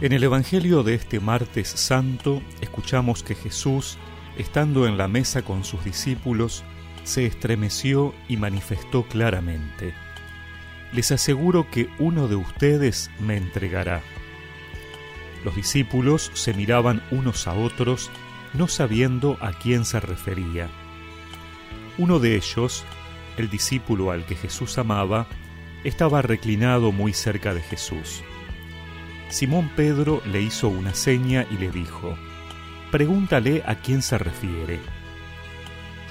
En el Evangelio de este martes santo escuchamos que Jesús, estando en la mesa con sus discípulos, se estremeció y manifestó claramente, Les aseguro que uno de ustedes me entregará. Los discípulos se miraban unos a otros, no sabiendo a quién se refería. Uno de ellos, el discípulo al que Jesús amaba, estaba reclinado muy cerca de Jesús. Simón Pedro le hizo una seña y le dijo, Pregúntale a quién se refiere.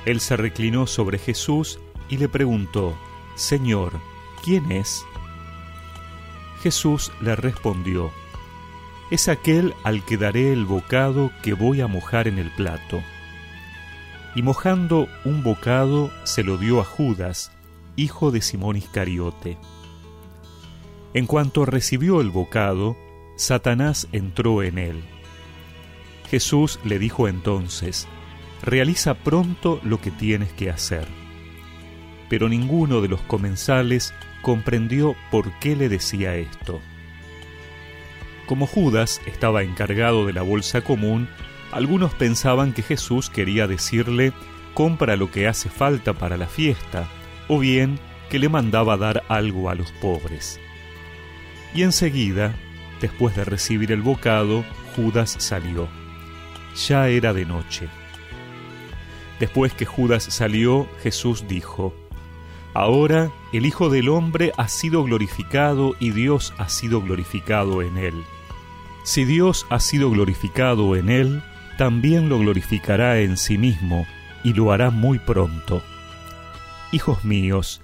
Él se reclinó sobre Jesús y le preguntó, Señor, ¿quién es? Jesús le respondió, Es aquel al que daré el bocado que voy a mojar en el plato. Y mojando un bocado se lo dio a Judas, hijo de Simón Iscariote. En cuanto recibió el bocado, Satanás entró en él. Jesús le dijo entonces, realiza pronto lo que tienes que hacer. Pero ninguno de los comensales comprendió por qué le decía esto. Como Judas estaba encargado de la bolsa común, algunos pensaban que Jesús quería decirle compra lo que hace falta para la fiesta, o bien que le mandaba dar algo a los pobres. Y enseguida, después de recibir el bocado, Judas salió. Ya era de noche. Después que Judas salió, Jesús dijo, Ahora el Hijo del Hombre ha sido glorificado y Dios ha sido glorificado en él. Si Dios ha sido glorificado en él, también lo glorificará en sí mismo y lo hará muy pronto. Hijos míos,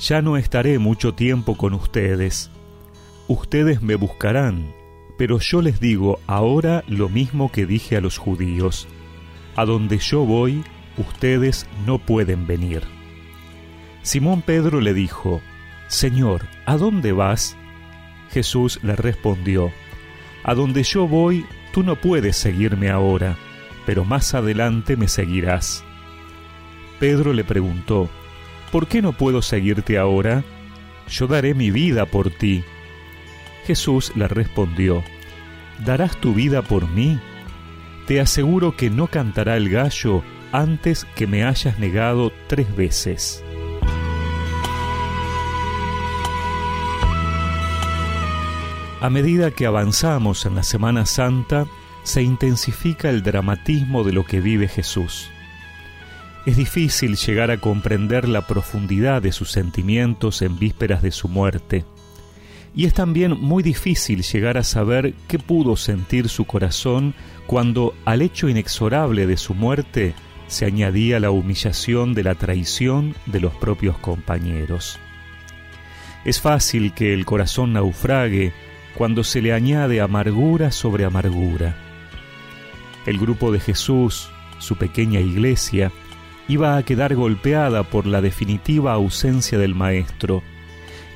ya no estaré mucho tiempo con ustedes. Ustedes me buscarán, pero yo les digo ahora lo mismo que dije a los judíos. A donde yo voy, ustedes no pueden venir. Simón Pedro le dijo, Señor, ¿a dónde vas? Jesús le respondió, A donde yo voy, tú no puedes seguirme ahora, pero más adelante me seguirás. Pedro le preguntó, ¿por qué no puedo seguirte ahora? Yo daré mi vida por ti. Jesús le respondió, ¿darás tu vida por mí? Te aseguro que no cantará el gallo antes que me hayas negado tres veces. A medida que avanzamos en la Semana Santa, se intensifica el dramatismo de lo que vive Jesús. Es difícil llegar a comprender la profundidad de sus sentimientos en vísperas de su muerte. Y es también muy difícil llegar a saber qué pudo sentir su corazón cuando al hecho inexorable de su muerte se añadía la humillación de la traición de los propios compañeros. Es fácil que el corazón naufrague cuando se le añade amargura sobre amargura. El grupo de Jesús, su pequeña iglesia, iba a quedar golpeada por la definitiva ausencia del Maestro,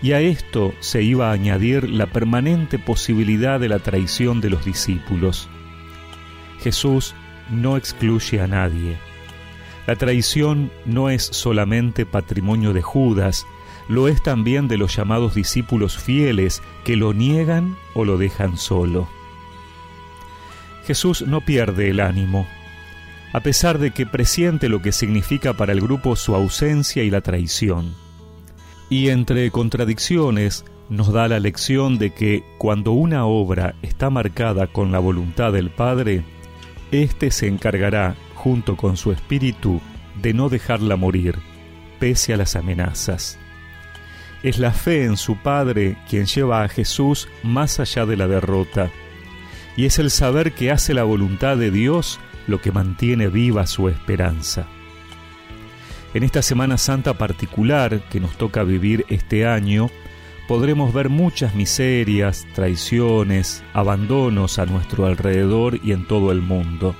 y a esto se iba a añadir la permanente posibilidad de la traición de los discípulos. Jesús no excluye a nadie. La traición no es solamente patrimonio de Judas, lo es también de los llamados discípulos fieles que lo niegan o lo dejan solo. Jesús no pierde el ánimo, a pesar de que presiente lo que significa para el grupo su ausencia y la traición. Y entre contradicciones nos da la lección de que cuando una obra está marcada con la voluntad del Padre, éste se encargará junto con su espíritu, de no dejarla morir, pese a las amenazas. Es la fe en su Padre quien lleva a Jesús más allá de la derrota, y es el saber que hace la voluntad de Dios lo que mantiene viva su esperanza. En esta Semana Santa particular que nos toca vivir este año, podremos ver muchas miserias, traiciones, abandonos a nuestro alrededor y en todo el mundo.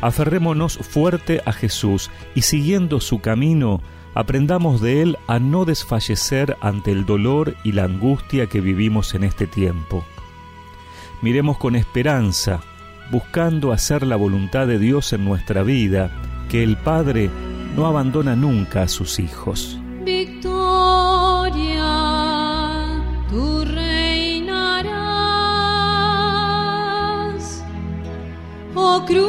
Aferrémonos fuerte a Jesús y siguiendo su camino, aprendamos de Él a no desfallecer ante el dolor y la angustia que vivimos en este tiempo. Miremos con esperanza, buscando hacer la voluntad de Dios en nuestra vida, que el Padre no abandona nunca a sus hijos. Victoria, tú reinarás, oh cruz,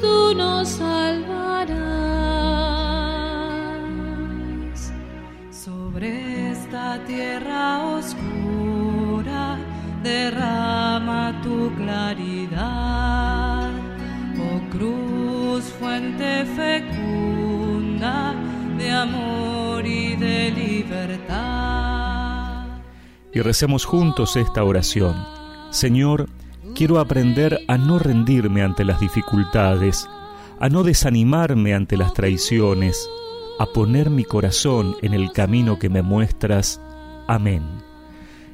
tú nos salvarás. Sobre esta tierra oscura derrama tu claridad. Y recemos juntos esta oración. Señor, quiero aprender a no rendirme ante las dificultades, a no desanimarme ante las traiciones, a poner mi corazón en el camino que me muestras. Amén.